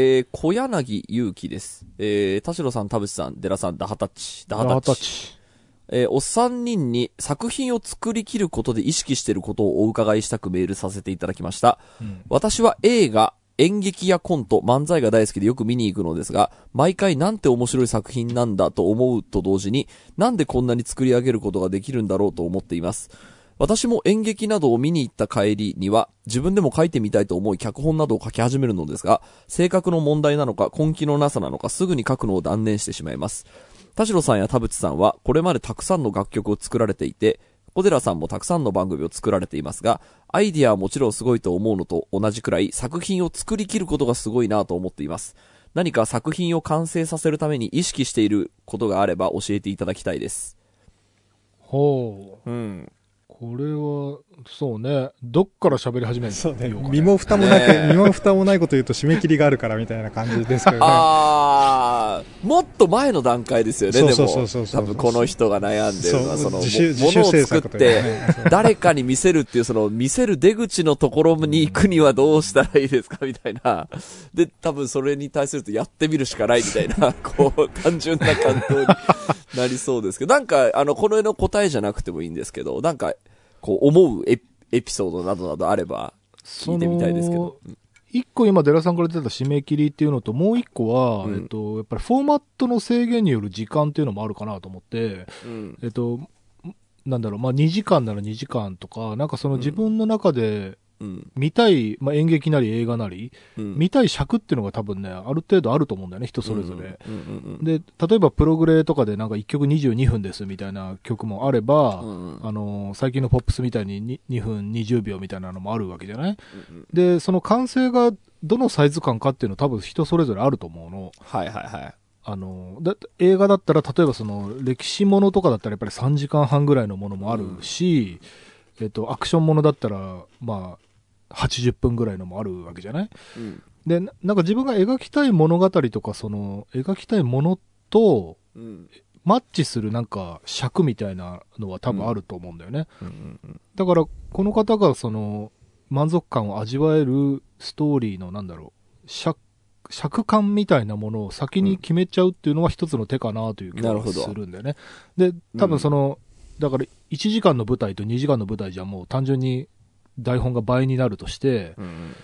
えー、小柳祐希です。えー、田代さん、田淵さん、デラさん、ダハタッチ、ダハタラッチ。えーお三人に作品を作り切ることで意識していることをお伺いしたくメールさせていただきました。うん私は映画、演劇やコント、漫才が大好きでよく見に行くのですが、毎回なんて面白い作品なんだと思うと同時に、なんでこんなに作り上げることができるんだろうと思っています。私も演劇などを見に行った帰りには、自分でも書いてみたいと思い脚本などを書き始めるのですが、性格の問題なのか根気のなさなのかすぐに書くのを断念してしまいます。田代さんや田淵さんはこれまでたくさんの楽曲を作られていて、小寺さんもたくさんの番組を作られていますが、アイディアはもちろんすごいと思うのと同じくらい作品を作り切ることがすごいなと思っています。何か作品を完成させるために意識していることがあれば教えていただきたいです。ほう。うん。これは、そうね。どっから喋り始めるの？そうね。身も蓋もなく、身も蓋もないこと言うと締め切りがあるからみたいな感じですけどね。あー、もっと前の段階ですよね、でも。そうそうそうそう多分この人が悩んでるのは、その、自主、も自主物を制作って、誰かに見せるっていう、その、見せる出口のところに行くにはどうしたらいいですかみたいな。で、多分それに対するとやってみるしかないみたいな、こう、単純な感動になりそうですけど、なんか、あの、この絵の答えじゃなくてもいいんですけど、なんか、こう、思うエピエピソードなどなどあれば、聞いてみたいですけど。一個今、デラさんから出た締め切りっていうのと、もう一個は、うんえっと、やっぱりフォーマットの制限による時間っていうのもあるかなと思って、うん。えっと、なんだろう、まあ、2時間なら2時間とか、なんかその自分の中でうん。見たい、まあ、演劇なり映画なり、うん。見たい尺っていうのが多分ね、ある程度あると思うんだよね、人それぞれ。うんうんうん。で、例えばプログレとかでなんか1曲22分ですみたいな曲もあれば、うんうんあのー最近のポップスみたいに 2, 2分20秒みたいなのもあるわけじゃない？うんうんで、その完成がどのサイズ感かっていうのは多分人それぞれあると思うの。はいはいはい。あのーだ映画だったら、例えばその歴史ものとかだったらやっぱり3時間半ぐらいのものもあるし、えっと、アクションものだったら、まあ、80分ぐらいのもあるわけじゃない？うん。で、ななんか自分が描きたい物語とか、その、描きたいものと、うん。マッチするなんか尺みたいなのは多分あると思うんだよね。うんうんだから、この方がその、満足感を味わえるストーリーのなんだろう、尺、尺感みたいなものを先に決めちゃうっていうのは一つの手かなという気がするんだよね。で、多分その、だから1時間の舞台と2時間の舞台じゃもう単純に台本が倍になるとして、うんうん。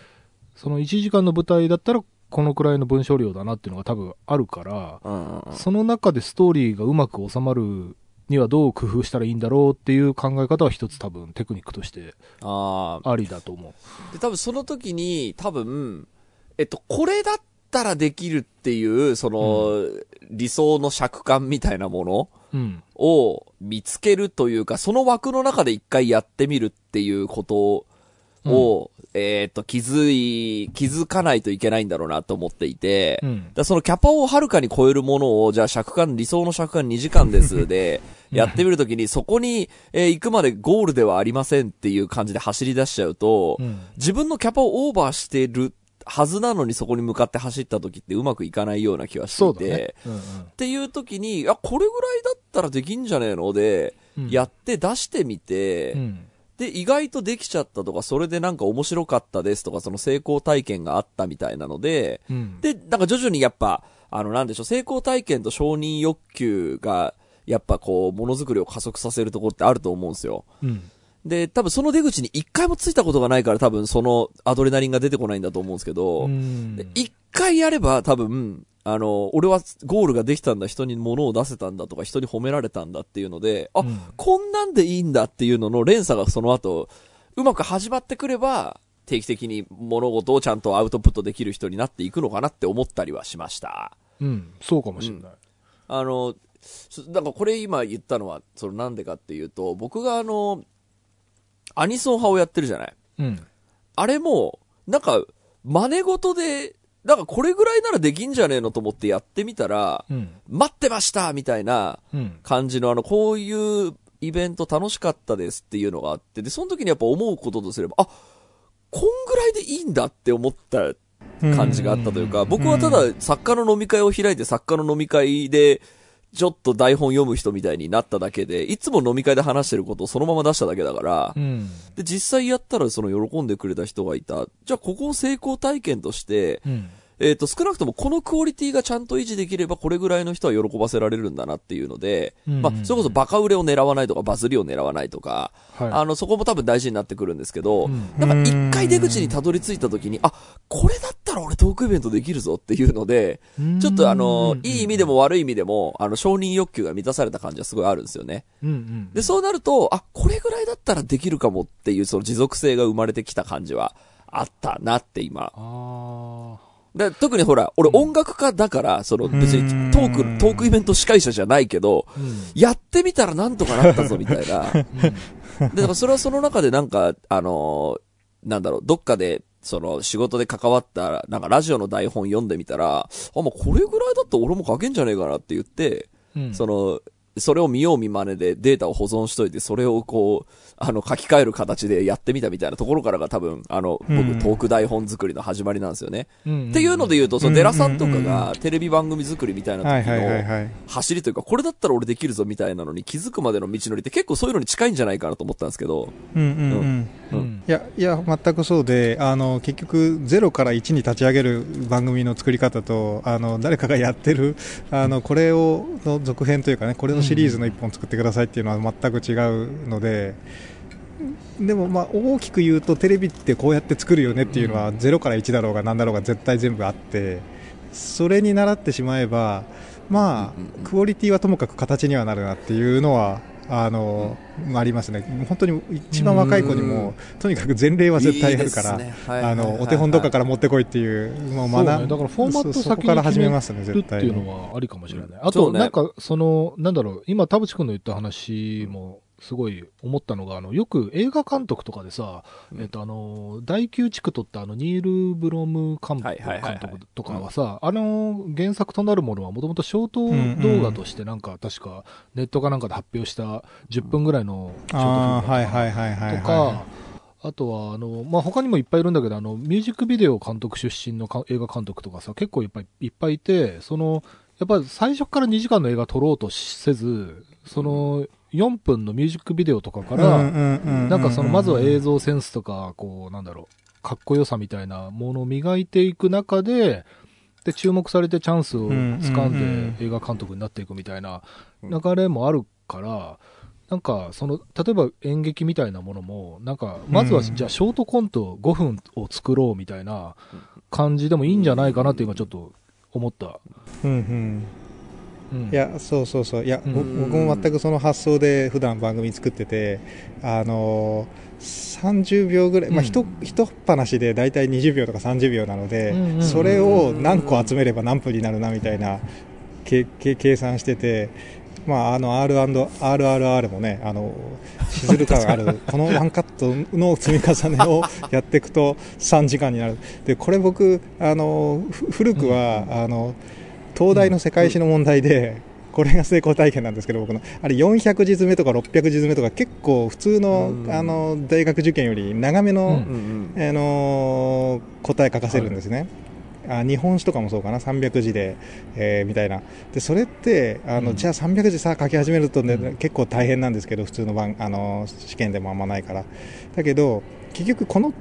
その1時間の舞台だったらこのくらいの文章量だなっていうのが多分あるから、うんその中でストーリーがうまく収まるにはどう工夫したらいいんだろうっていう考え方は一つ多分テクニックとして。ありだと思う。で、多分その時に、多分、えっと、これだったらできるっていう、その、理想の尺感みたいなものうん。を見つけるというか、その枠の中で一回やってみるっていうことを、えっと、気づい、気づかないといけないんだろうなと思っていて、うん。だそのキャパをはるかに超えるものを、じゃあ尺感、理想の尺感2時間ですで、やってみるときに、そこに、えー行くまでゴールではありませんっていう感じで走り出しちゃうと、うん。自分のキャパをオーバーしてるはずなのにそこに向かって走った時ってうまくいかないような気はしていて、ね。うんうんっていう時に、あ、これぐらいだったらできんじゃねえので、うんやって出してみて、うん。で、意外とできちゃったとか、それでなんか面白かったですとか、その成功体験があったみたいなので、うん。で、なんか徐々にやっぱ、あの、なんでしょう、成功体験と承認欲求が、やっぱこう、ものづくりを加速させるところってあると思うんですよ。うん。で、多分その出口に一回もついたことがないから多分そのアドレナリンが出てこないんだと思うんですけど、一回やれば多分、あの、俺はゴールができたんだ、人に物を出せたんだとか、人に褒められたんだっていうので、あ、うんこんなんでいいんだっていうのの連鎖がその後、うまく始まってくれば、定期的に物事をちゃんとアウトプットできる人になっていくのかなって思ったりはしました。うん。そうかもしれない。あの、そだからこれ今言ったのは、そのなんでかっていうと、僕があの、アニソン派をやってるじゃないうん。あれも、なんか、真似事で、なんかこれぐらいならできんじゃねえのと思ってやってみたら、うん。待ってましたみたいなうん。感じのあの、こういうイベント楽しかったですっていうのがあって、で、その時にやっぱ思うこととすれば、あ、こんぐらいでいいんだって思った感じがあったというか、うん僕はただ作家の飲み会を開いて作家の飲み会で、ちょっと台本読む人みたいになっただけで、いつも飲み会で話してることをそのまま出しただけだからう、ん。で、実際やったらその喜んでくれた人がいた。じゃあここを成功体験として、うん。えっ、と、少なくともこのクオリティがちゃんと維持できれば、これぐらいの人は喜ばせられるんだなっていうので、うんうんまあ、それこそバカ売れを狙わないとか、バズりを狙わないとか、はい。あの、そこも多分大事になってくるんですけど、うんなんか一回出口にたどり着いた時に、あ、これだったら俺トークイベントできるぞっていうので、ちょっとあの、いい意味でも悪い意味でも、あの、承認欲求が満たされた感じはすごいあるんですよね。うんうん。で、そうなると、あ、これぐらいだったらできるかもっていう、その持続性が生まれてきた感じはあったなって今。あで特にほら、俺音楽家だから、その別にトーク、トークイベント司会者じゃないけど、あ。うん。やってみたらなんとかなったぞみたいな。で、だからそれはその中でなんか、あのーなんだろう、どっかで、その仕事で関わった、なんかラジオの台本読んでみたら、あ、まあ、これぐらいだったら俺も書けんじゃねえかなって言って、うんその、それを見よう見真似でデータを保存しといて、それをこう、あの、書き換える形でやってみたみたいなところからが多分、あの、うん僕、トーク台本作りの始まりなんですよね。うんっていうので言うと、その、うんデラさんとかがテレビ番組作りみたいな時のはい。走りというか、これだったら俺できるぞみたいなのに気づくまでの道のりって結構そういうのに近いんじゃないかなと思ったんですけど、うんうんうん。うん。いや、いや、全くそうで、あの、結局、0から1に立ち上げる番組の作り方と、あの、誰かがやってる、あの、これを、の続編というかね、これのシリーズの1本作ってくださいっていうのは全く違うので、でも、まあ、大きく言うと、テレビってこうやって作るよねっていうのは、0から1だろうが何だろうが絶対全部あって、それに習ってしまえば、まあ、クオリティはともかく形にはなるなっていうのは、あの、ありますね。本当に一番若い子にも、とにかく前例は絶対あるから、あの、お手本とかから持ってこいっていう、もう学ねだからフォーマット先から始めますね、るって絶対に。いうのはありかもしれない。あと、なんか、その、なんだろう、今、田淵くんの言った話も、すごい思ったのが、あの、よく映画監督とかでさ、うん。えっと、あの、第9地区とってあの、ニール・ブロム監督とかはさ、あの、原作となるものはもともとショート動画としてなんか、確か、ネットかなんかで発表した10分ぐらいのショートフィルムああ、だったはいはいはいあとは、あの、まあ、他にもいっぱいいるんだけど、あの、ミュージックビデオ監督出身のか映画監督とかさ、結構いっぱいいっぱいいて、その、やっぱり最初から2時間の映画撮ろうとせず、その、4分のミュージックビデオとかから、ななんかその、まずは映像センスとか、こう、なんだろう、かっこよさみたいなものを磨いていく中で、で、注目されてチャンスを掴んで映画監督になっていくみたいなうん流れもあるから、なんか、その、例えば演劇みたいなものも、なんか、まずは、うんじゃあ、ショートコント5分を作ろうみたいな感じでもいいんじゃないかなって今ちょっと思った。うんうん。うん。いや、そうそうそう。いや、僕も全くその発想で普段番組作ってて、あのー、30秒ぐらい、まあ、うんひと、ひとっ話で大体20秒とか30秒なので、うんうんうんそれを何個集めれば何分になるなみたいな、けけ計算してて、まあ、あの R&RRR もね、あの、しずる感ある、このワンカットの積み重ねをやっていくと3時間になる。で、これ僕、あの、ふ古くは、あの、東大の世界史の問題で、これが成功体験なんですけど、僕の。あれ400字詰めとか600字詰めとか結構普通のう、んあの、大学受験より長めの、あの答え書かせるんですね。あ日本史とかもそうかな、300字で、えーみたいな。で、それって、あの、うんじゃあ300字さ、書き始めるとね、うん結構大変なんですけど、普通の番、あの試験でもあんまないから。だけど、結局この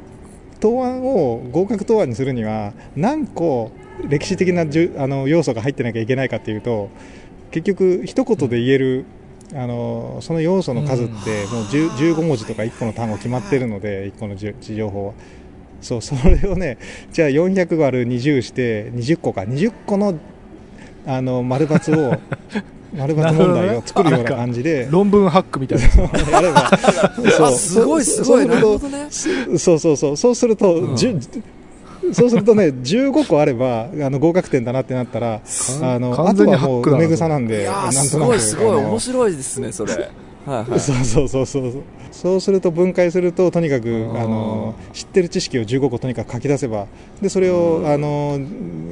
答案を合格答案にするには、何個歴史的なじゅあの要素が入ってなきゃいけないかっていうと、結局、一言で言える、あのその要素の数って、もう10 15文字とか1個の単語決まってるので、1個のじゅ地情報は。そう、それをね、じゃあ400割る20して、20個か、20個の、あの、丸抜を、丸抜問題を作るような感じで、論文ハックみたいな。やれば、あすごいすごいな。るほどね。すそうそうそう、そうすると、うんそうするとね、15個あれば、あの、合格点だなってなったら、あの、あとはもう梅草なんいで、やーすなんとなく。ごいすごい面白いですねそれはいはい。そうそうそうそう。そう。すると分解すると、とにかく、あー。あの、知ってる知識を15個とにかく書き出せば、で、それを、あの、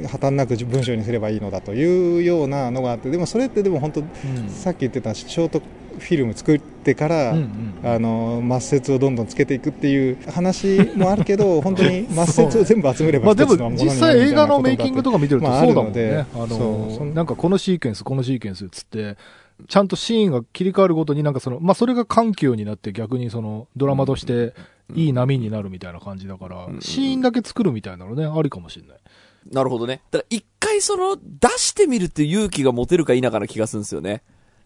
破綻なく文章にすればいいのだというようなのがあって、でもそれってでも本当、うん。さっき言ってたショートフィルム作ってから、うんうんあの抹殺をどんどんつけていくっていう話もあるけど、本当に抹殺を全部集めればまあでも実際映画のメイキングとか見てるとまあそうだもんあるので。ねあそうそんの、なんかこのシーケンス、このシーケンスっつって、ちゃんとシーンが切り替わるごとになんかその、まあそれが緩急になって逆にそのドラマとしていい波になるみたいな感じだからう、んシーンだけ作るみたいなのね、ありかもしれない。なるほどね。だから一回その、出してみるって勇気が持てるか否かな気がするんですよね。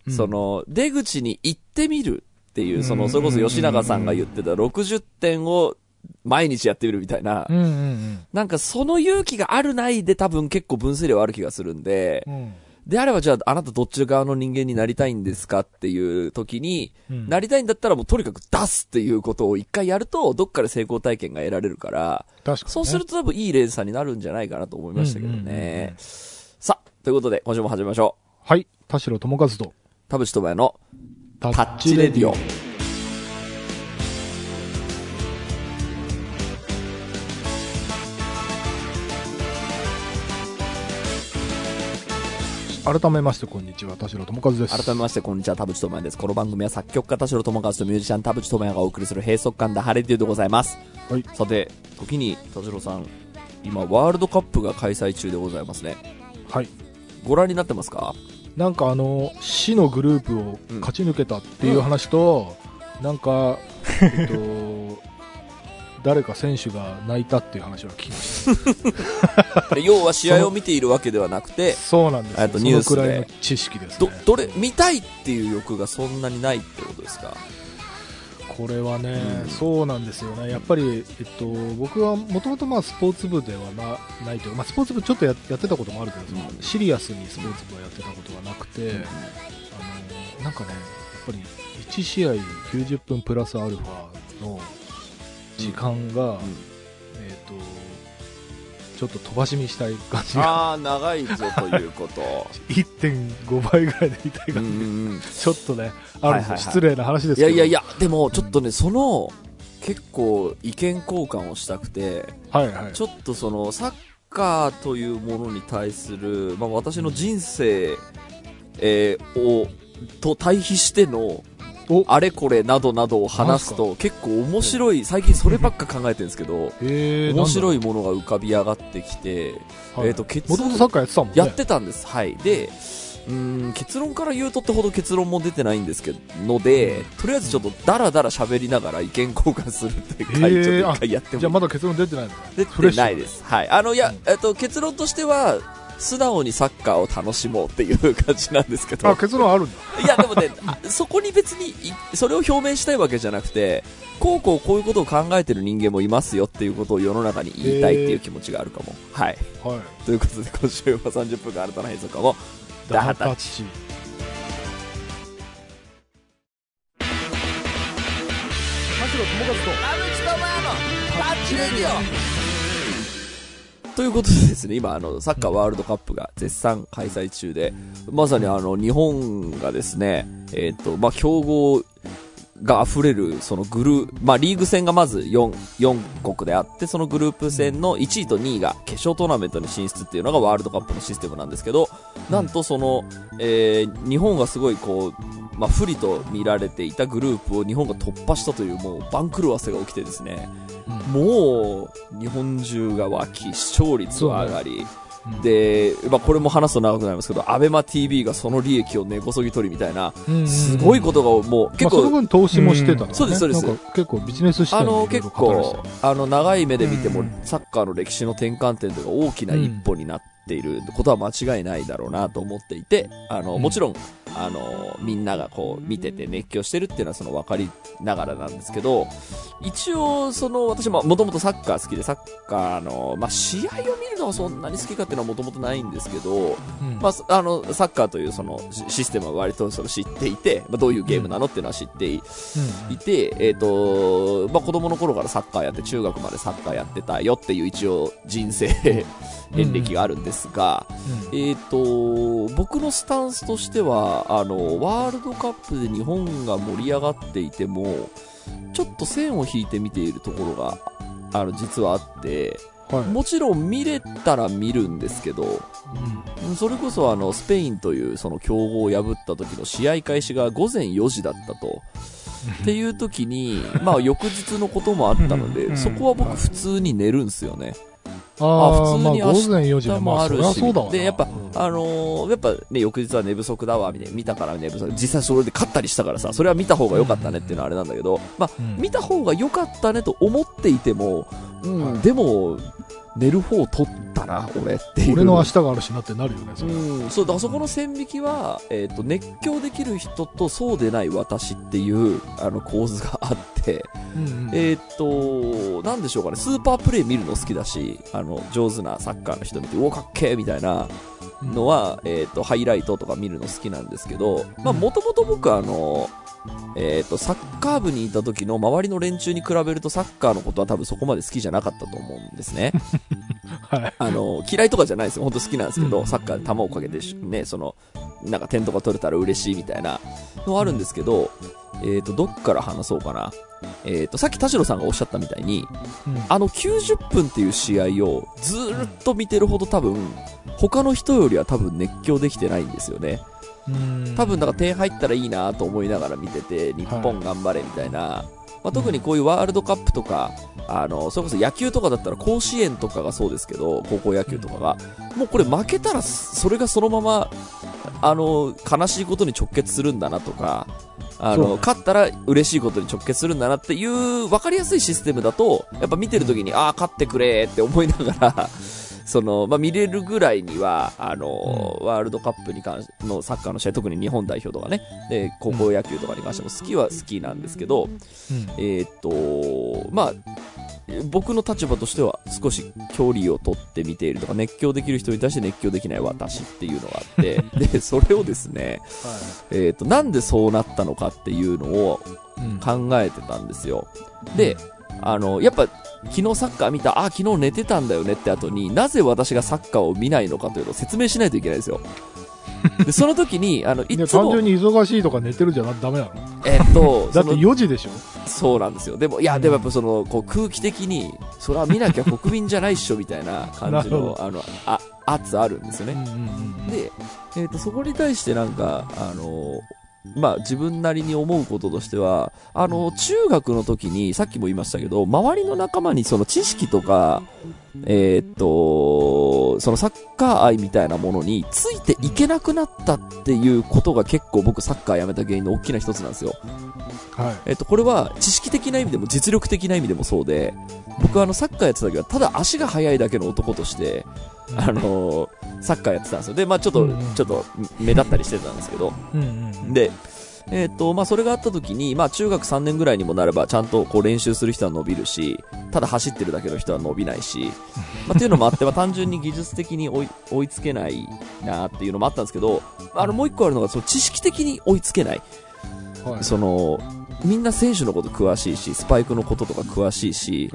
うんその、出口に行ってみるっていう、その、それこそ吉永さんが言ってた60点を毎日やってみるみたいな、うんうんなんかその勇気があるないで多分結構分数量ある気がするんで、うん。うんであればじゃああなたどっち側の人間になりたいんですかっていう時に、うんなりたいんだったらもうとにかく出すっていうことを一回やると、どっかで成功体験が得られるから、確かに、ね。そうすると多分いい連鎖になるんじゃないかなと思いましたけどねうん。さあ、ということで今週も始めましょう。はい。田代智和と、田淵智也のタタッチレディオ。改めまして、こんにちは。田代智和です。改めましてこんにちは、田淵智也です。この番組は作曲家田代智和とミュージシャン田淵智也がお送りする閉塞感で晴れデューでございます。はい。さて、時に田代さん、今ワールドカップが開催中でございますね。はい。ご覧になってますか？なんかあの、死のグループを勝ち抜けたっていう話と、なんか、えっと、誰か選手が泣いたっていう話は聞きまし で要は試合を見ているわけではなくてた。、そうなんですとニュースでそのくらいの知識ですどね。、どれ、見たいっていう欲がそんなにないってことですか？これはね、うんそうなんですよね。やっぱり、えっと、僕はもともとまあスポーツ部ではなないというか、まあスポーツ部ちょっとややってたこともあるけど、うんシリアスにスポーツ部はやってたことはなくて、あの、なんかね、やっぱり1試合90分プラスアルファの時間が、えっと、ちょっと飛ばし見したい感じが、ああ、長いぞということ。1.5倍ぐらいで見たいうんう感じ、んうんちょっとね、あるはいはいはい失礼な話ですけど。いやいやいや、でもちょっとね、その、結構意見交換をしたくて、はいはい。ちょっとその、サッカーというものに対する、まあ私の人生、えーを、と対比しての、おあれこれなどなどを話すと結構面白い、最近そればっか考えてるんですけど、えー、面白い。いものが浮かび上がってきて、はいえっと結もともとサッカーやってたもんね。やってたんです。はい。で、うーん、結論から言うとってほど結論も出てないんですけど、ので、とりあえずちょっとダラダラ喋りながら意見交換するっていう回、へーちょっと一回やってもじゃあまだ結論出てないのね。出てないです。はい。あの、いや、えっと、結論としては、素直にサッカーを楽しもうっていう感じなんですけど。あ、結論あるんだ。いや、でもね、あそこに別にい、それを表明したいわけじゃなくて、こうこうこういうことを考えてる人間もいますよっていうことを世の中に言いたいっていう気持ちがあるかも。はい。はい。ということで、今週は30分間新たな変則も、ダハタッチ。チ。田代智和と、ということでですね、今、あの、サッカーワールドカップが絶賛開催中で、まさにあの、日本がですね、えっ、と、まあ、競合が溢れる、そのグルー、まあ、リーグ戦がまず4、4国であって、そのグループ戦の1位と2位が決勝トーナメントに進出っていうのがワールドカップのシステムなんですけど、なんとその、えー日本がすごいこう、まあ、不利と見られていたグループを日本が突破したという、もう番狂わせが起きてですね、もう、日本中が沸き、視聴率は上がり、で、まあ、これも話すと長くなりますけど、アベマ TV がその利益を根こそぎ取りみたいな、すごいことがもう結まあ、その構、分投資もしてたのね、うん。そうですそうです。結構ビジネス視点あの、結構あの、長い目で見てもうん、サッカーの歴史の転換点というか大きな一歩になっていることは間違いないだろうなと思っていて、あの、うん。もちろん、あの、みんながこう、見てて熱狂してるっていうのはその分かりながらなんですけど、一応、その、私ももともとサッカー好きで、サッカーの、まあ、試合を見るのはそんなに好きかっていうのはもともとないんですけど、うん。まあ、あの、サッカーというそのシシステムは割とその知っていて、まあ、どういうゲームなのっていうのは知っていて、えっ、と、まあ、子供の頃からサッカーやって、中学までサッカーやってたよっていう一応人生、遍歴があるんですが、うん。えっ、と、僕のスタンスとしては、あの、ワールドカップで日本が盛り上がっていても、ちょっと線を引いて見ているところが、あの、実はあって、はい。もちろん見れたら見るんですけど、うん。それこそあの、スペインというその強豪を破った時の試合開始が午前4時だったと。っていう時に、まあ翌日のこともあったので、うん。そこは僕普通に寝るんすよね。ああ普通にまあ、午前4時明日もあるし。りゃそうだわな。で、やっぱ、うんあのーやっぱね、翌日は寝不足だわ、みたいな、見たから寝不足。実際それで勝ったりしたからさ、それは見た方が良かったねっていうのはあれなんだけど、まあ、うん。見た方が良かったねと思っていても、うん、はい。でも、寝る方取ったな、俺っていう。俺の明日があるしなってなるよね、それ。うん、そう、だからそこの線引きは、えっ、と、熱狂できる人とそうでない私っていう、あの、構図があって、うんうんえっ、と、なんでしょうかね、スーパープレイ見るの好きだし、あの、上手なサッカーの人見て、うお、かっけーみたいなのは、えっ、と、ハイライトとか見るの好きなんですけど、まあ、もともと僕はあの、えっ、と、サッカー部にいた時の周りの連中に比べるとサッカーのことは多分そこまで好きじゃなかったと思うんですね。はい。あの、嫌いとかじゃないですよ。本当好きなんですけど、うんサッカーで球をかけてし、ね、その、なんか点とか取れたら嬉しいみたいなのはあるんですけど、えっ、と、どっから話そうかな。えっ、と、さっき田代さんがおっしゃったみたいに、うんあの90分っていう試合をずーっと見てるほど多分、他の人よりは多分熱狂できてないんですよね。うん。多分だから点入ったらいいなと思いながら見てて、日本頑張れみたいな、まあ、特にこういうワールドカップとか、あの、それこそ野球とかだったら甲子園とかがそうですけど、高校野球とかが、もうこれ負けたらそれがそのまま、あの、悲しいことに直結するんだなとか、あの、勝ったら嬉しいことに直結するんだなっていう分かりやすいシステムだと、やっぱ見てる時に、ああ、勝ってくれって思いながら、その、まあ、見れるぐらいには、あの、ワールドカップに関しのサッカーの試合、特に日本代表とかね、で、高校野球とかに関しても好きは好きなんですけど、うん。えーっと、まあ、僕の立場としては少し距離を取って見ているとか、熱狂できる人に対して熱狂できない私っていうのがあって、で、それをですね、えーっと、なんでそうなったのかっていうのをうん。考えてたんですよ。で、あの、やっぱ、昨日サッカー見た、あ、昨日寝てたんだよねって後になぜ私がサッカーを見ないのかというのを説明しないといけないんですよ。で、その時に、あの、いつも単純、に忙しいとか寝てるじゃなダメなのえっと、だってその4時でしょそうなんですよ。でも、いや、でもやっぱその、こう空気的に、それは見なきゃ国民じゃないっしょみたいな感じの、あの、あ、圧あるんですよね。で、えっ、と、そこに対してなんか、あの、まあ、自分なりに思うこととしては、あの、中学の時に、さっきも言いましたけど、周りの仲間にその知識とか、えっ、と、そのサッカー愛みたいなものについていけなくなったっていうことが結構僕サッカーやめた原因の大きな一つなんですよ。はいえっと、これは知識的な意味でも実力的な意味でもそうで、僕はあのサッカーやってた時はただ足が速いだけの男として、あのサッカーやってたんですよ。で、まあちょっと、うんうん。ちょっと目立ったりしてたんですけど、うんうんで、えっと、まあそれがあった時に、まあ中学3年ぐらいにもなればちゃんとこう練習する人は伸びるし、ただ走ってるだけの人は伸びないし、まあっていうのもあって、まあ単純に技術的に追い追いつけないなっていうのもあったんですけど、あのもう一個あるのが、その知識的に追いつけない。はい。その、みんな選手のこと詳しいし、スパイクのこととか詳しいし、えっ、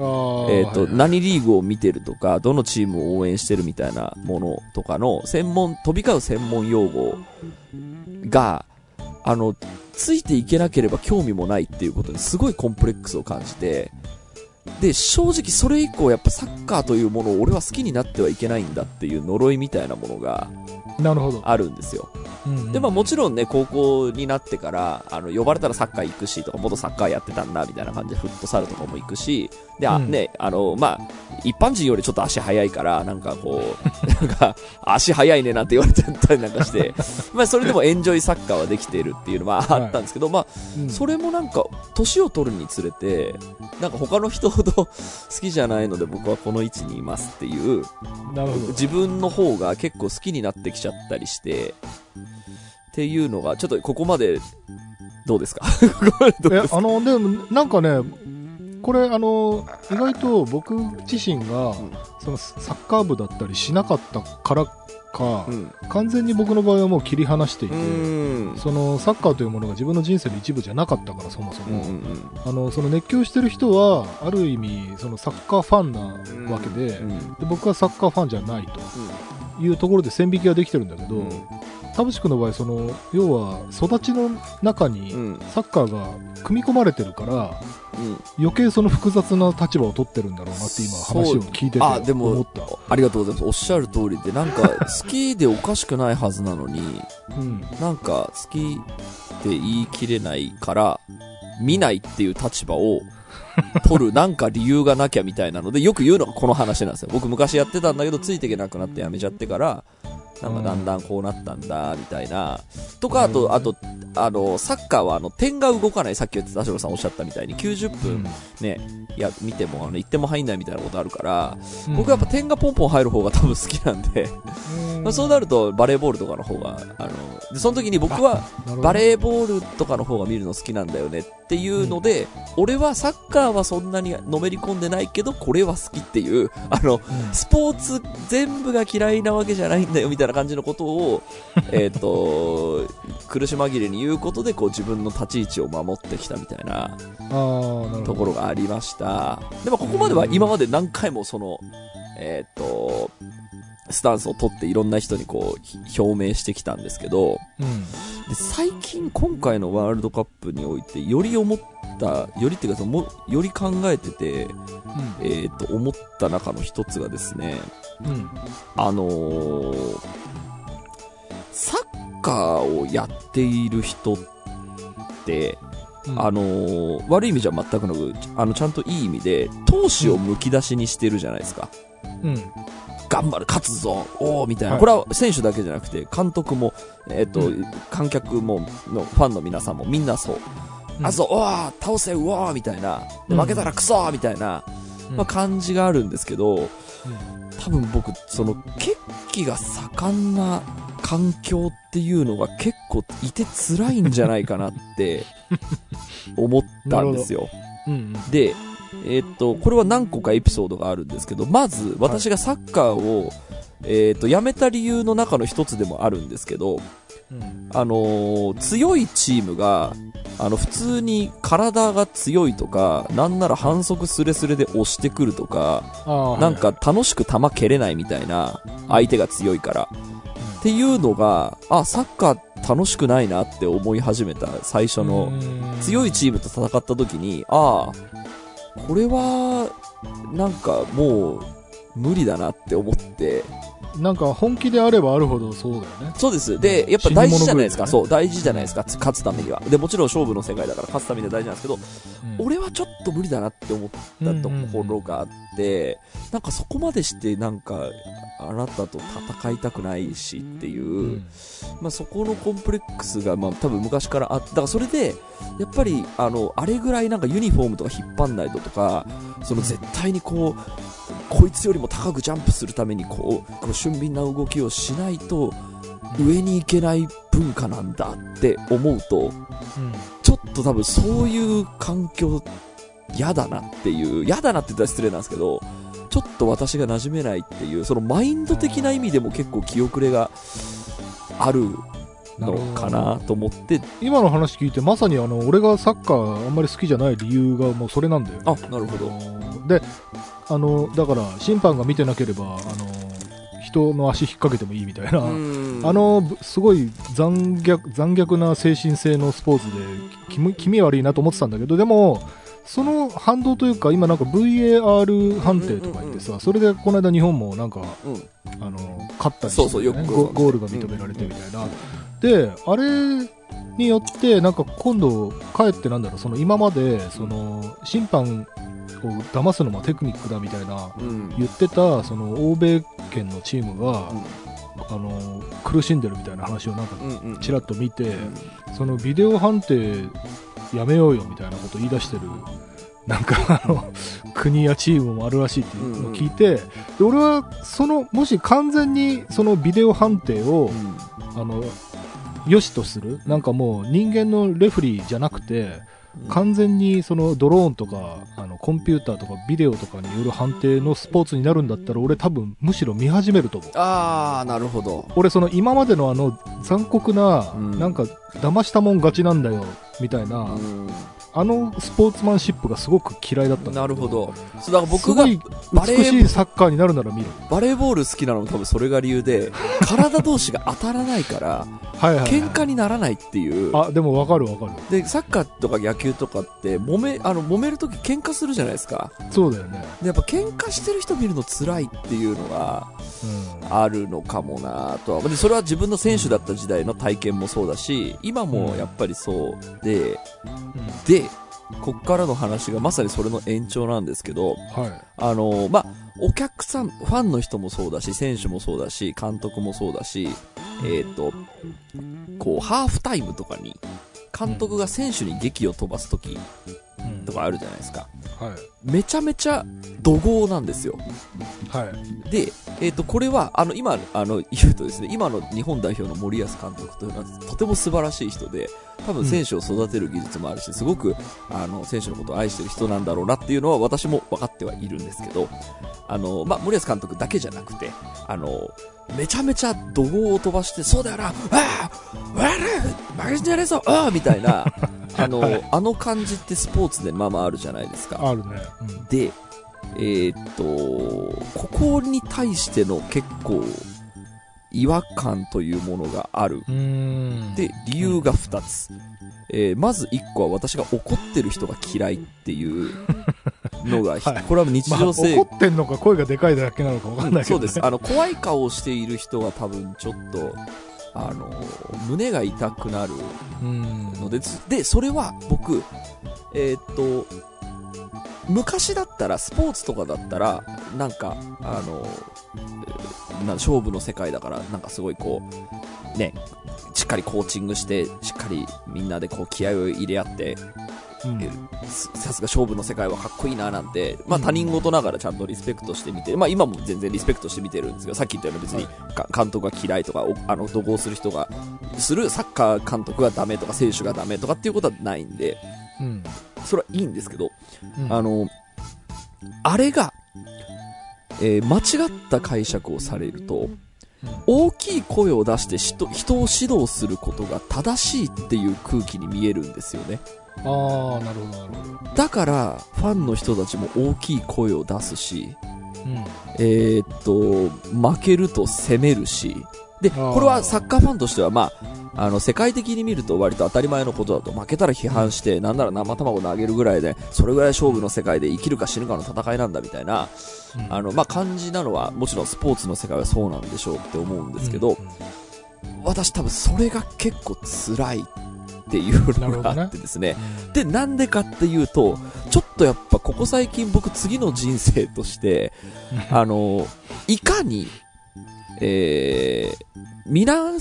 と、はい何リーグを見てるとか、どのチームを応援してるみたいなものとかの専門、飛び交う専門用語が、あの、ついていけなければ興味もないっていうことにすごいコンプレックスを感じて、で、正直それ以降やっぱサッカーというものを俺は好きになってはいけないんだっていう呪いみたいなものがなるほど。あるんですよ。うんうんで、まあもちろんね、高校になってから、あの、呼ばれたらサッカー行くし、とか、元サッカーやってたんだ、みたいな感じでフットサルとかも行くし、で、あ、うんね、あの、まあ、一般人よりちょっと足速いから、なんかこう、なんか、足速いねなんて言われちゃったりなんかして、まあそれでもエンジョイサッカーはできてるっていうのはあったんですけど、まあ、うんそれもなんか、年を取るにつれて、なんか他の人ほど。好きじゃないので僕はこの位置にいますっていう。自分の方が結構好きになってきちゃったりして、っていうのが、ちょっとここまで、どうですか？あの、でも、なんかね、これ、あの、意外と僕自身が、ん。そのサッカー部だったりしなかったからか、うん。完全に僕の場合はもう切り離していて、うん。そのサッカーというものが自分の人生の一部じゃなかったから、そもそも。うんうんあの、その熱狂してる人は、ある意味、そのサッカーファンなわけで、うん。うん。で僕はサッカーファンじゃないというところで線引きができてるんだけど、うん田淵君の場合、その、要は、育ちの中にうん。サッカーが組み込まれてるから、うん。余計その複雑な立場を取ってるんだろうなって今話を聞いててあ、でもありがとうございます。おっしゃる通りで、なんか、好きでおかしくないはずなのに、うん。なんか、好きって言い切れないから、見ないっていう立場を取る なんか理由がなきゃみたいなので、よく言うのがこの話なんですよ。僕昔やってたんだけど、ついていけなくなってやめちゃってから、なんかだんだんこうなったんだ、みたいな。とか、あと、あと、あの、サッカーはあの、点が動かない、さっき言って田代さんおっしゃったみたいに、90分ね、いや、見ても、あの、1点も入んないみたいなことあるから、僕はやっぱ点がポンポン入る方が多分好きなんで、まあそうなるとバレーボールとかの方が、あの、で、その時に僕はバレーボールとかの方が見るの好きなんだよねっていうので、俺はサッカーはそんなにのめり込んでないけど、これは好きっていう、あの、スポーツ全部が嫌いなわけじゃないんだよみたいな感じのことを、えっと、苦し紛れに言うことで、こう自分の立ち位置を守ってきたみたいな。ところがありました。でもここまでは今まで何回もその、えっと、スタンスを取っていろんな人にこうひ表明してきたんですけど、うん。で最近今回のワールドカップにおいてより思った、よりっていうかそのもより考えてて、えっと思った中の一つがですね、うん。あのーサッカーをやっている人って、うん。あのー悪い意味じゃ全くなく、あの、ちゃんといい意味で、闘志をむき出しにしてるじゃないですか。うん。頑張る、勝つぞ、おーみたいな。はいこれは選手だけじゃなくて、監督も、えっ、と、う観客も、のファンの皆さんもみんなそう。うんあぞ、おー倒せ、うわーみたいな。負けたらクソーみたいな、うんまあ、感じがあるんですけど、多分僕、その、血気が盛んな環境っていうのが結構いて辛いんじゃないかなって 思ったんですよ。うん。うん。で、えーっと、これは何個かエピソードがあるんですけど、まず、私がサッカーを、えーっと、やめた理由の中の一つでもあるんですけど、うん。あのー強いチームが、あの、普通に体が強いとか、なんなら反則スレスレで押してくるとか、なんか楽しく球蹴れないみたいな、相手が強いから。っていうのが、あ、サッカー楽しくないなって思い始めた。最初の、強い。いチームと戦った時に、ああ、これは、なんかもう、無理だなって思って、なんか本気であればあるほどそうだよね。そうです。で、やっぱ大事じゃないですか。死そう、大事じゃないですか。つ勝つためには。で、もちろん勝負の世界だから勝つためには大事なんですけど、俺はちょっと無理だなって思ったところがあって、なんかそこまでしてなんか、あなたと戦いたくないしっていう、うん。まあ、そこのコンプレックスが、まあ、多分昔からあって、だからそれで、やっぱり、あの、あれぐらいなんかユニフォームとか引っ張んないととか、その絶対にこう、こいつよりも高くジャンプするためにこう、こう俊敏な動きをしないと、上に行けない文化なんだって思うと、うん。ちょっと多分そういう環境、嫌だなっていう、嫌だなって言ったら失礼なんですけど、ちょっと私が馴染めないっていう、そのマインド的な意味でも結構気遅れがあるのかなと思って、今の話聞いて、まさにあの、俺がサッカーあんまり好きじゃない理由がもうそれなんだよね。あ、なるほど。で、あの、だから、審判が見てなければ、あの、人の足引っ掛けてもいいみたいな、あの、ぶすごい残虐、残虐な精神性のスポーツで、気味悪いなと思ってたんだけど、でも、その反動というか、今なんか VAR 判定とか言ってさ、それでこの間日本もなんか、うん。あの、勝ったりして、ね、そうそうよくゴゴールが認められてみたいな。で、あれによって、なんか今度、かえってなんだろう、その今まで、その、審判を騙すのもテクニックだみたいな、うん。言ってた、その、欧米圏のチームが、あの、苦しんでるみたいな話をなんか。ちらっと見て、うん。そのビデオ判定やめようよみたいなこと言い出してる、なんかあの、国やチームもあるらしいっていうのを聞いて、で俺は、その、もし完全にそのビデオ判定を、あの、良しとするなんかもう人間のレフリーじゃなくて、完全にそのドローンとか、あの、コンピューターとかビデオとかによる判定のスポーツになるんだったら、俺多分むしろ見始めると思う。あー、なるほど。俺その今までのあの残酷な、うんなんか騙したもん勝ちなんだよ、みたいな、うん。あのスポーツマンシップがすごく嫌いだったなるほど。そう、だから僕がバレー美しいサッカーになるなら見る。バレーボール好きなのも多分それが理由で、体同士が当たらないから、はいはい、はい。喧嘩にならないっていう。あ、でもわかるわかる。で、サッカーとか野球とかって、揉め、あの、揉めるとき喧嘩するじゃないですか。そうだよね。で、やっぱ喧嘩してる人見るの辛いっていうのがうん。あるのかもなとは。で、それは自分の選手だった時代の体験もそうだし、今もやっぱりそうで、で、こっからの話がまさにそれの延長なんですけど、はい。あのまあ、お客さん、ファンの人もそうだし、選手もそうだし、監督もそうだし、えっ、と、こう、ハーフタイムとかに、監督が選手に劇を飛ばすときうんとかあるじゃないですか。はい。めちゃめちゃ怒号なんですよ。はい。で、えっ、と、これは、あの、今、あの、言うとですね、今の日本代表の森保監督というのは、とても素晴らしい人で、多分選手を育てる技術もあるし、すごく、あの、選手のことを愛してる人なんだろうなっていうのは私も分かってはいるんですけど、あの、まあ、森保監督だけじゃなくて、あの、めちゃめちゃ怒号を飛ばして、そうだよな、ああわら負けんじゃねえぞああみたいな、あの、あの感じってスポーツでまあまああるじゃないですか。あるね。うんで、えーっと、ここに対しての結構、違和感というものがある。で、理由が2つ。えーまず1個は私が怒ってる人が嫌いっていう のが、はいこれは日まあ、常生怒ってんのか声がでかいだけなのかわかんないけど、ねそうです。あの、怖い顔をしている人は多分ちょっと、あの、胸が痛くなるうん。ので、つで、それは僕、えーっと、昔だったら、スポーツとかだったら、なんか、あの、えーな勝負の世界だから、なんかすごいこう、ね、しっかりコーチングして、しっかりみんなでこう気合を入れ合って、さすが勝負の世界はかっこいいななんて、まあうん他人事ながらちゃんとリスペクトしてみて、まあ今も全然リスペクトして見てるんですけど、さっき言ったように別にか監督が嫌いとか、おあの、怒号する人が、するサッカー監督がダメとか選手がダメとかっていうことはないんで、うん。それはいいんですけど、うん。あの、あれが、えー間違った解釈をされると、大きい声を出して人人を指導することが正しいっていう空気に見えるんですよね。ああ、なるほど、なるほど。だから、ファンの人たちも大きい声を出すし、うん。えーっと、負けると攻めるし、で、これはサッカーファンとしては、まあ、あの、世界的に見ると割と当たり前のことだと、負けたら批判して、なんなら生卵投げるぐらいで、それぐらい勝負の世界で生きるか死ぬかの戦いなんだみたいな、うん。あの、まあ、感じなのは、もちろんスポーツの世界はそうなんでしょうって思うんですけど、私多分それが結構辛いっていうのがあってですね。うんで、なんでかっていうと、ちょっとやっぱここ最近僕次の人生として、あの、いかに、えー、みな、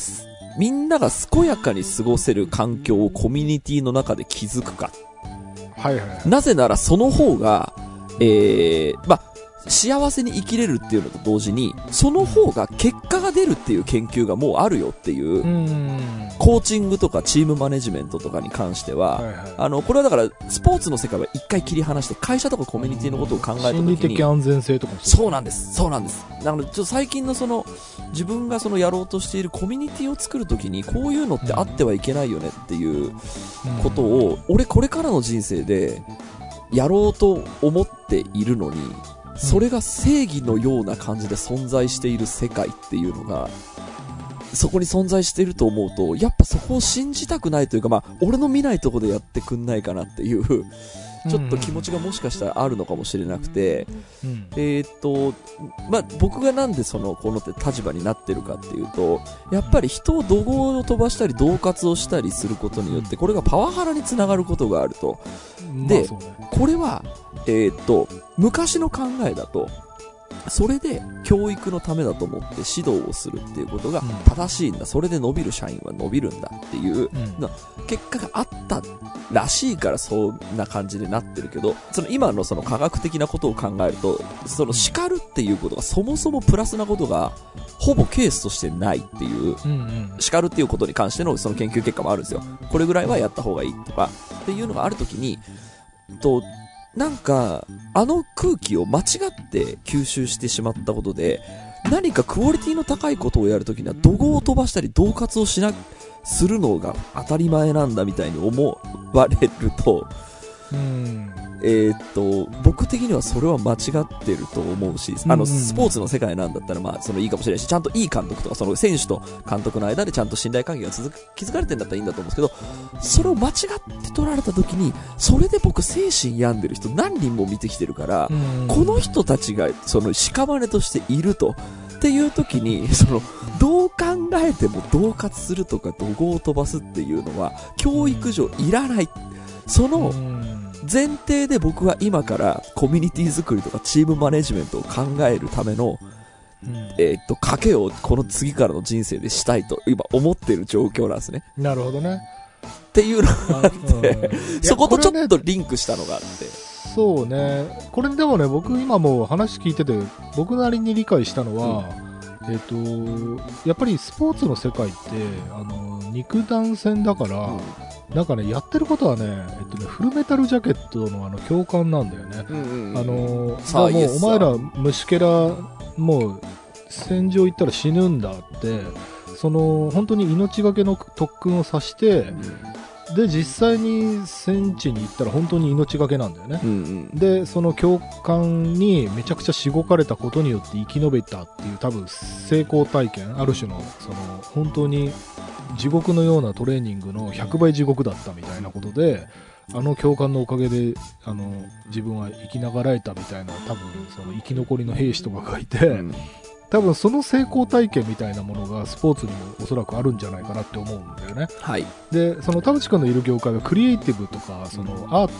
みんなが健やかに過ごせる環境をコミュニティの中で築くか。はいはいはい。なぜならその方が、えー、まあ、幸せに生きれるっていうのと同時に、その方が結果が出るっていう研究がもうあるよっていう、うん。コーチングとかチームマネジメントとかに関しては、はいはい。あの、これはだから、スポーツの世界は一回切り離して、会社とかコミュニティのことを考えたとき心理的に、安全性とかもそうなんです。そうなんです。なので、ちょっと最近のその、自分がそのやろうとしているコミュニティを作るときに、こういうのってあってはいけないよねっていうことを、俺これからの人生で、やろうと思っているのに、それが正義のような感じで存在している世界っていうのが、そこに存在していると思うと、やっぱそこを信じたくないというか、まあ、俺の見ないとこでやってくんないかなっていう、ちょっと気持ちがもしかしたらあるのかもしれなくて、うん。えーっと、まあ、僕がなんでその、この立場になってるかっていうと、やっぱり人を怒号を飛ばしたり、恫喝をしたりすることによって、これがパワハラにつながることがあると。でこれは、えーっと、昔の考えだと、それで教育のためだと思って指導をするっていうことがうん正しいんだ。それで伸びる社員は伸びるんだっていううんな結果があったらしいからそんな感じになってるけど、その今のその科学的なことを考えると、その叱るっていうことがそもそもプラスなことがほぼケースとしてないっていう、うんうん。叱るっていうことに関してのその研究結果もあるんですよ。これぐらいはやった方がいいとか、っていうのがあるときに、と、なんか、あの空気を間違って吸収してしまったことで、何かクオリティの高いことをやるときには、怒号を飛ばしたり、恫喝をしな、するのが当たり前なんだみたいに思われると、うん。えーっと、僕的にはそれは間違ってると思うし、あの、スポーツの世界なんだったら、まあ、そのいいかもしれないし、ちゃんといい監督とか、その選手と監督の間でちゃんと信頼関係が続く、築かれてんだったらいいんだと思うんですけど、それを間違って取られた時に、それで僕精神病んでる人何人も見てきてるから、うんこの人たちが、その、屍としていると。っていう時に、その、どう考えても恫喝するとか怒号を飛ばすっていうのは、教育上いらない。その、うん前提で僕は今からコミュニティ作りとかチームマネジメントを考えるための、うんえーっと、賭けをこの次からの人生でしたいと今思ってる状況なんですね。なるほどね。っていうのがあうん そことちょっとリンクしたのがあって。そうね。これでもね、僕今もう話聞いてて、僕なりに理解したのは、えっ、と、やっぱりスポーツの世界って、あの、肉弾戦だから、なんかね、やってることはね、えっとね、フルメタルジャケットのあの、共感なんだよね。うんうんうんあの、さあもうお前ら虫けら、もう、戦場行ったら死ぬんだって、その、本当に命がけの特訓をさして、で、実際に戦地に行ったら本当に命がけなんだよね。うんうん。でその教官にめちゃくちゃしごかれたことによって生き延びたっていう多分成功体験。ある種のその本当に地獄のようなトレーニングの100倍地獄だったみたいなことであの教官のおかげであの自分は生きながらえたみたいな多分その生き残りの兵士とかがいて、うん多分その成功体験みたいなものがスポーツにもおそらくあるんじゃないかなって思うんだよね。はい。でその田淵君のいる業界はクリエイティブとかそのアー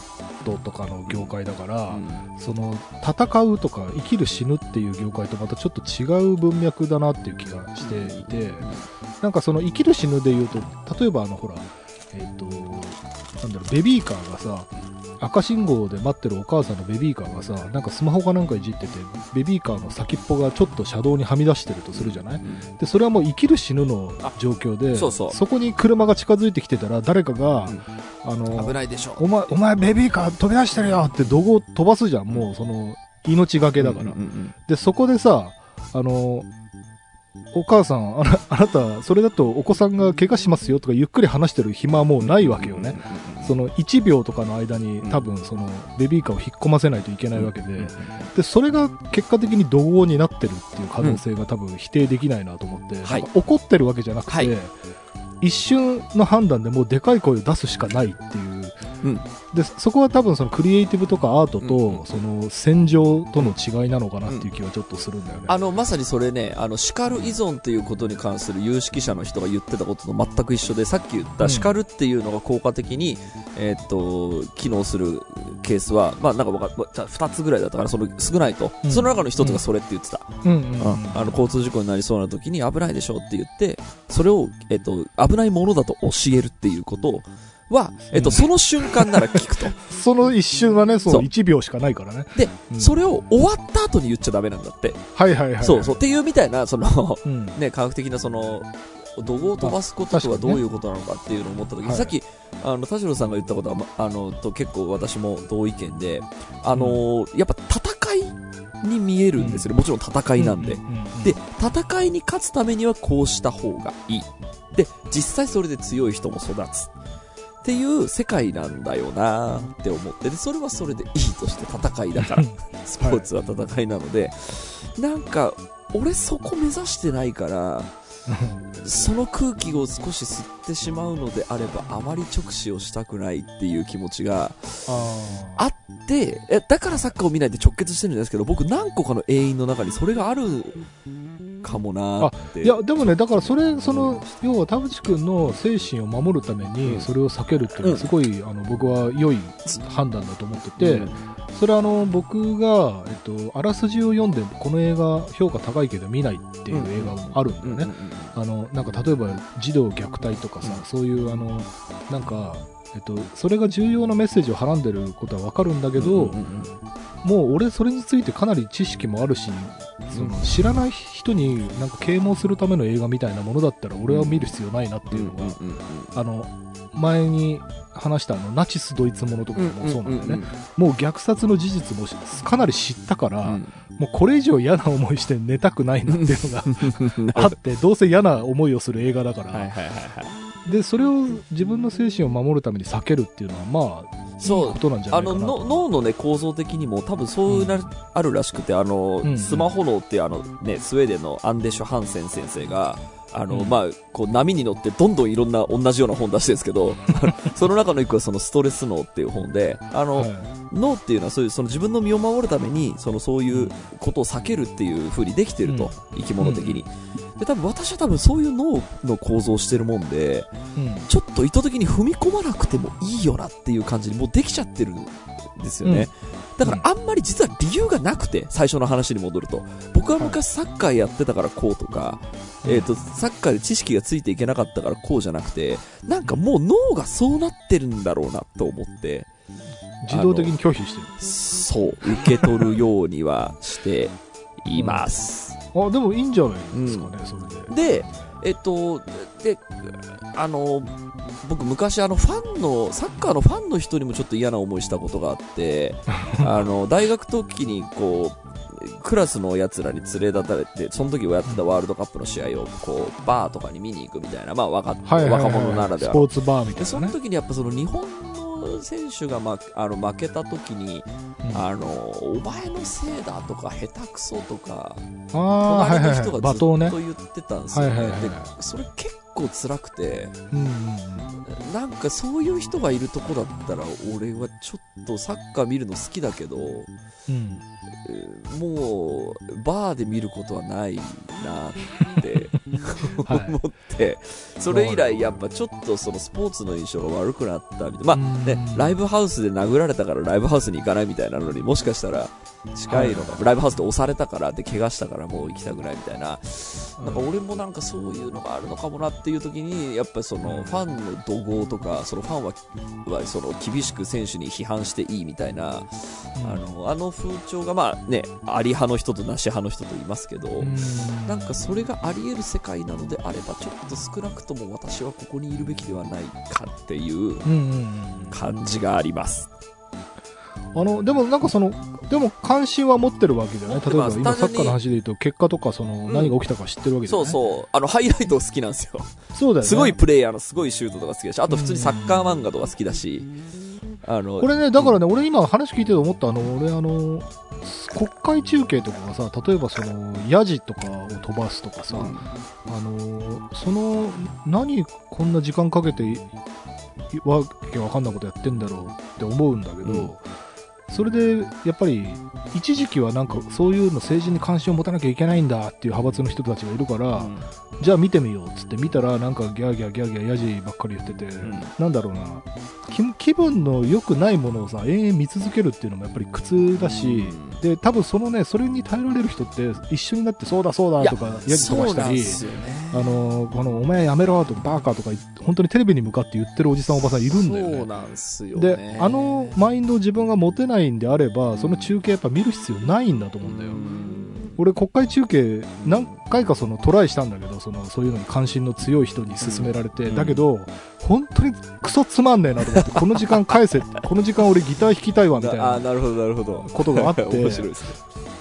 トとかの業界だから、その戦うとか生きる死ぬっていう業界とまたちょっと違う文脈だなっていう気がしていてなんかその生きる死ぬで言うと例えばあのほらえっ、となんだろうベビーカーがさ赤信号で待ってるお母さんのベビーカーがさなんかスマホかなんかいじっててベビーカーの先っぽがちょっと車道にはみ出してるとするじゃない？でそれはもう生きる死ぬの状況でそうそうこに車が近づいてきてたら誰かが、うんあの危ないでしょ。お前、お前ベビーカー飛び出してるよって怒号飛ばすじゃん。もうその、命がけだから。で、そこでさ、あの、お母さん、あなあなた、それだとお子さんが怪我しますよとかゆっくり話してる暇はもうないわけよね。その1秒とかの間に多分そのベビーカーを引っ込ませないといけないわけで、で、それが結果的に怒号になってるっていう可能性が多分否定できないなと思って、怒ってるわけじゃなくて、はい。一瞬の判断でもうでかい声を出すしかないっていう、うんでそこは多分そのクリエイティブとかアートと、うんうんその戦場との違いなのかなっていう気はちょっとするんだよね。あの、まさにそれね、あの、叱る依存っていうことに関する有識者の人が言ってたことと全く一緒で、さっき言っうんた叱るっていうのが効果的に、えーっと、機能するケースは、まあなんかわかまあ二つぐらいだったから、その少ないと。うんその中の一つがそれって言ってた。うんうんうんあの、交通事故になりそうな時に危ないでしょって言って、それを、えっと、危ないものだと教えるっていうことは、えっと、うんその瞬間なら聞くと。その一瞬はね、そう、そう1秒しかないからね。で、うんそれを終わった後に言っちゃダメなんだって。はいはいはいはい。そうそう。っていうみたいな、その、うん。ね、科学的なその、怒号を飛ばすこととはどういうことなのかっていうのを思った時に、はいさっき、あの、田代さんが言ったことは、まあの、と結構私も同意見で、あのやっぱ戦いに見えるんですよね。もちろん戦いなんで。うううんで、戦いに勝つためにはこうした方がいい。で、実際それで強い人も育つ。っていう世界なんだよなって思って、で、それはそれでいいとして戦いだから。スポーツは戦いなので、なんか、俺そこ目指してないから、その空気を少し吸ってしまうのであれば、あまり直視をしたくないっていう気持ちがああって、え、だからサッカーを見ないって直結してるんですけど、僕何個かの永遠の中にそれがあるかもなーって。いや、でもね、だからそれ、その、要は田淵君の精神を守るためうん。に、それを避けるっていうのは、すごい、あの、僕は良い判断だと思ってて、うん。それはあの、僕が、えっと、あらすじを読んで、この映画評価高いけど見ないっていう映画もあるんだよね。あの、なんか例えば、児童虐待とかさ、うん。そういう、あの、なんか、えっと、それが重要なメッセージをはらんでることはわかるんだけど、うんうんうんもう俺それについてかなり知識もあるし、その知らない人になんか啓蒙するための映画みたいなものだったら俺は見る必要ないなっていうのが、あの前に話したあのナチスドイツものとかうんもそうなんだよね、うんもう虐殺の事実もかなり知ったから、うん。もうこれ以上嫌な思いして寝たくないなっていうのが あってどうせ嫌な思いをする映画だから、はいはいはいはい。でそれを自分の精神を守るために避けるっていうのはまあいいそうことなんじゃなあのいかなと。の脳のね構造的にも多分そうなる、あるらしくてあの、うんスマホ脳ってあのねスウェーデンのアンデシュ・ハンセン先生があの、うん。まあこう波に乗ってどんどんいろんな同じような本出してるんですけど その中の一個はそのストレス脳っていう本であの、はい脳っていうのはそういうその自分の身を守るためにそのそういうことを避けるっていう風にできてると、生き物的に、で多分私は多分そういう脳の構造をしてるもんでうん。ちょっと意図的に踏み込まなくてもいいよなっていう感じにもうできちゃってるんですよね、だからあんまり実は理由がなくて最初の話に戻ると。僕は昔サッカーやってたからこうとか、えー、とサッカーで知識がついていけなかったからこうじゃなくてなんかもう脳がそうなってるんだろうなと思って自動的に拒否してる。そう受け取るようにはしています、あ、でもいいんじゃないですかね、それで。でえっとであの僕昔あのファンのサッカーのファンの人にもちょっと嫌な思いしたことがあって あの大学時にこうクラスのやつらに連れ立たれてその時はやってたワールドカップの試合をこうバーとかに見に行くみたいな、まあ、若はいはいはい若者ならではスポーツバーみたでそのいなね。時にやっぱその日本の選手が、ま、あの負けた時に、うんあのお前のせいだとか下手くそとか隣の。人がずっと。言ってたんですよ、ねでそれ結構辛くてうんうんなんかそういう人がいるとこだったら俺はちょっとサッカー見るの好きだけどうん。もうバーで見ることはないなってはい 思って、それ以来やっぱちょっとそのスポーツの印象が悪くなったみたいな、まあねうん、ライブハウスで殴られたからライブハウスに行かないみたいなのにもしかしたら近いのか、ライブハウスで押されたからで怪我したからもう行きたくないみたいな。なんか俺もなんかそういうのがあるのかもなっていう時にやっぱりそのファンの怒号とかそのファンははその厳しく選手に批判していいみたいな、あのあの風潮がまあねあり派の人となし派の人といますけど、うん。なんかそれがあり得る世界なのであればちょっと少なくとも私はここにいるべきではないかっていううんうんうん。感じがあります。あの、でもなんかその、でも関心は持ってるわけじゃない？例えば今サッカーの話で言うと、結果とかその、ん何が起きたか知ってるわけじゃそない？うそう。あの、ハイライト好きなんですよ。そうだよね。すごいプレイヤーのすごいシュートとか好きだし、あと普通にサッカー漫画とか好きだし、あの、これね、だからね、俺今話聞いてて思った、あの、俺あの、国会中継とかがさ、例えばその、ヤジとかを飛ばすとかさ、うん。あの、その、何こんな時間かけてわけわかんないことやってんだろうって思うんだけど、うんそれで、やっぱり、一時期はなんかそういうの政治に関心を持たなきゃいけないんだっていう派閥の人たちがいるから、じゃあ見てみようっつって見たらなんかギャーギャーギャーギャーヤジばっかり言ってて、んなんだろうな気気分の良くないものをさ永遠見続けるっていうのもやっぱり苦痛だし、で多分そのねそれに耐えられる人って一緒になってそうだそうだとかヤジ飛ばしたりね。あのこのお前やめろとかバーカとか本当にテレビに向かって言ってるおじさんおばさんいるんだよねであのマインドを自分が持てないんであればその中継やっぱ見る必要ないんだと思うんだよ、うん。俺国会中継何回かそのトライしたんだけどそのそういうのに関心の強い人に勧められて、うん。だけど本当にクソつまんねえなと思ってこの時間返せ この時間俺ギター弾きたいわみたいななるほど、なるほど。ことがあって。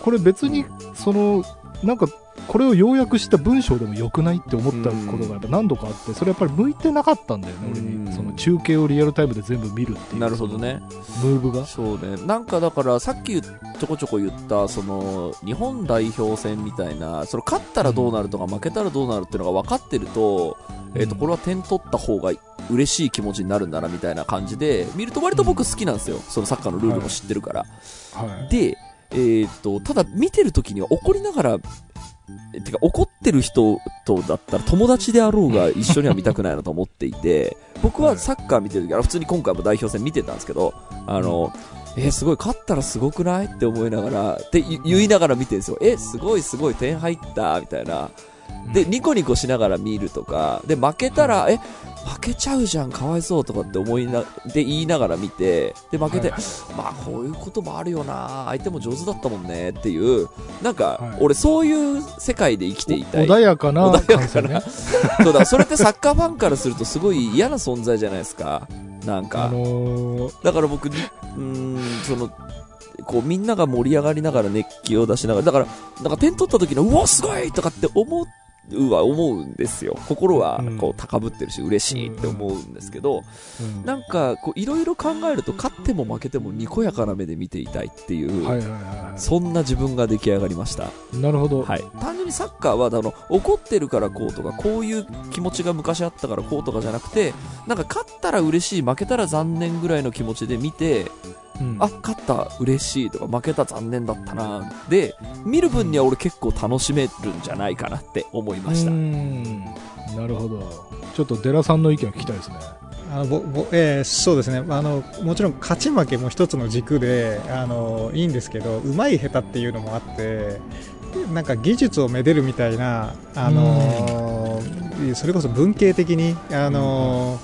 これ別にそのなんかこれを要約した文章でも良くないって思ったことがやっぱ何度かあってそれやっぱり向いてなかったんだよね俺うんにその中継をリアルタイムで全部見るっていうなるほどね。ムーブがそうね。なんかだから、さっきちょこちょこ言った、その、日本代表戦みたいな、その勝ったらどうなるとか負けたらどうなるっていうのが分かってると、えっ、と、これは点取った方が嬉しい気持ちになるんだなみたいな感じで、見ると割と僕好きなんですよ。そのサッカーのルールも知ってるから。はいで、えっ、と、ただ見てる時には怒りながら、えてか怒ってる人とだったら友達であろうが一緒には見たくないなと思っていて、僕はサッカー見てる時、あの普通に今回も代表戦見てたんですけど、あの、えーすごい、勝ったらすごくない？って思いながら、って言言いながら見てるんですよ。え、すごいすごい点入ったみたいな。で、ニコニコしながら見るとか、で、負けたら、え、負けちゃうじゃん、かわいそうとかって思いな、で、言いながら見て、で、負けて、はいまあ、こういうこともあるよな、相手も上手だったもんねっていう、なんか、はい俺そういう世界で生きていたい。穏やかな穏やかな そうだ、それってサッカーファンからするとすごい嫌な存在じゃないですか。なんか。あのーだから僕に、うーん、その、こうみんなが盛り上がりながら熱気を出しながら、だから、なんか点取った時の、うわ、すごいとかって思うは思うんですよ。心はうん。こう高ぶってるし、嬉しいって思うんですけど、うん。なんか、こういろいろ考えると、勝っても負けてもにこやかな目で見ていたいっていう、そんな自分が出来上がりました。いなるほど、はい、単純にサッカーはあの怒ってるからこうとかこういう気持ちが昔あったからこうとかじゃなくてなんか勝ったら嬉しい負けたら残念ぐらいの気持ちで見てうん。あ、勝った、嬉しいとか、負けた、残念だったな。で、見る分には俺結構楽しめるんじゃないかなって思いました。なるほど。ちょっとデラさんの意見を聞きたいですね。あのぼぼえーそうですね。あのもちろん勝ち負けも一つの軸であのいいんですけどうまい下手っていうのもあってなんか技術をめでるみたいなあのそれこそ文系的にあの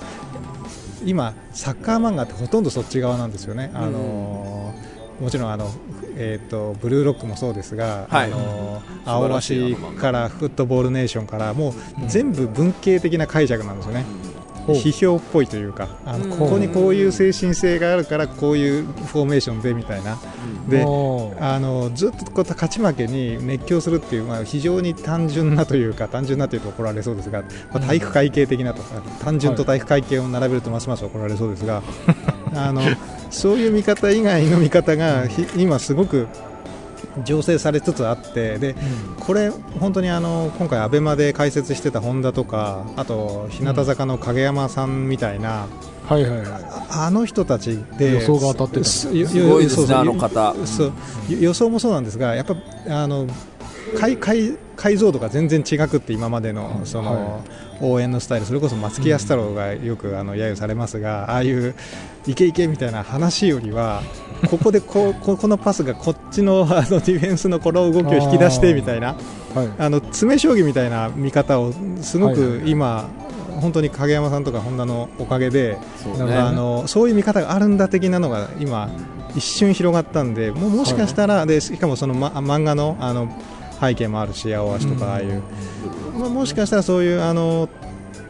今サッカー漫画ってほとんどそっち側なんですよね。あのもちろんあの、えー、とブルーロックもそうですが、はい。あの青あの漫画橋からフットボールネーションからもううん。全部文系的な解釈なんですよね。ほう批評っぽいというかあの、うん。ここにこういう精神性があるからこういうフォーメーションでみたいな。であのずっとこう勝ち負けに熱狂するっていう、まあ、非常に単純なというか単純なというと怒られそうですが、まあ、体育会系的なとか単純と体育会系を並べるとますます怒られそうですが、あのそういう見方以外の見方がひ今すごく醸成されつつあってでこれ本当にあの今回アベマで解説してた本田とかあと日向坂の影山さんみたいな、はいはいはい。あの人たちで予想が当たってた。すすごいですね、あの方。そう予予想もそうなんですがやっぱあの解解解像度が全然違くって今までのその、は応援のスタイルそれこそ松木安太郎がよくあの揶揄されますが、ああいうイケイケみたいな話よりはここでこうここのパスがこっちのあのディフェンスのこの動きを引き出してみたいなはい。あの詰将棋みたいな見方をすごく今、本当に影山さんとか本田のおかげで、そうね。あのそういう見方があるんだ的なのが今一瞬広がったんでもうもしかしたら、でしかもその、ま、漫画のあの背景もあるし青足とかああいう、まあ、もしかしたらそういうあの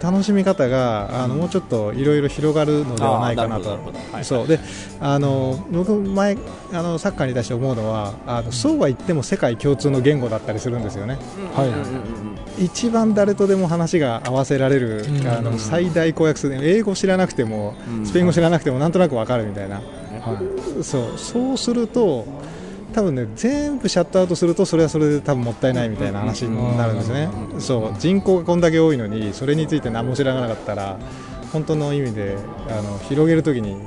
楽しみ方があのもうちょっといろいろ広がるのではないかなと。そう。であの僕前あのサッカーに対して思うのはあのそうは言っても世界共通の言語だったりするんですよね。はい。一番誰とでも話が合わせられる、うん。あの最大公約数で英語知らなくてもうん。スペイン語知らなくてもなんとなくわかるみたいな、はい。そう。そうすると多分ね全部シャットアウトするとそれはそれで多分もったいないみたいな話になるんですね、そう。人口がこんだけ多いのにそれについて何も知らなかったら本当の意味であの広げるときに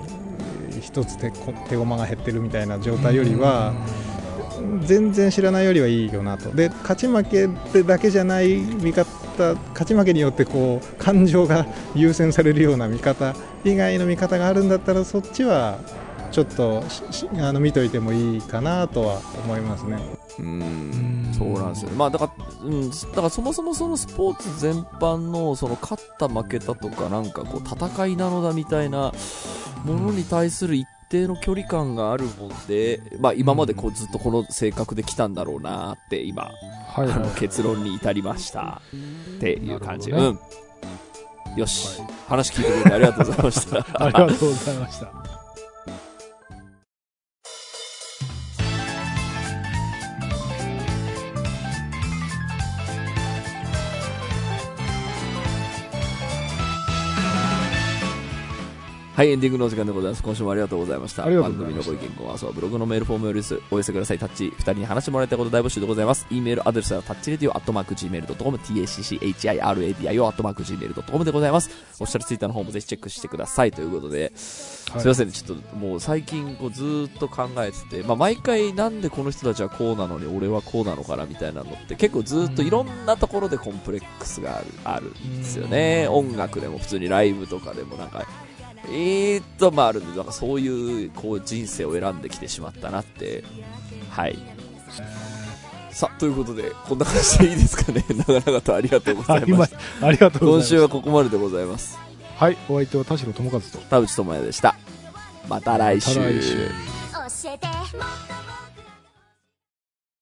一つ手こ手駒が減ってるみたいな状態よりは、全然知らないよりはいいよなと。で勝ち負けってだけじゃない見方勝ち負けによってこう感情が優先されるような見方以外の見方があるんだったらそっちはちょっとししあの見といてもいいかなとは思いますね。うん。そうなんですよ。ね、まあ、だから、うん、だからそもそもそのスポーツ全般のその勝った負けたとかなんかこう戦いなのだみたいなものに対する一定の距離感があるもんで、まあ、今までこうずっとこの性格で来たんだろうなって今、はいはい。あの結論に至りました。っていう感じ、なるほうん。よし、話聞いてくれてありがとうございました。ありがとうございましたはい、エンディングのお時間でございます。今週もありがとうございました。番組のご意見、ご感想はブログのメールフォームよりですお寄せください。タッチ、二人に話してもらいたいこと大募集でございます。e メールアドレスはタッチレディオアットマーク Gmail.com、tacchiradio アットマーク Gmail.com でございます。オフィシャルツイッターの方もぜひチェックしてください。ということで、はいすいませんね、ちょっともう最近こうずーっと考えてて、まあ毎回なんでこの人たちはこうなのに俺はこうなのかなみたいなのって結構ずーっといろんなところでコンプレックスがある、あるんですよね。音楽でも普通にライブとかでもなんか、えーっと、まああるんで、なんかそういうこう人生を選んできてしまったなって、はい。さあ、ということで、こんな感じでいいですかね。長々とありがとうございます。ありがとうございます今週はここまででございます。はいお相手は田代智和と田淵智也でした。また来週。また来週教えて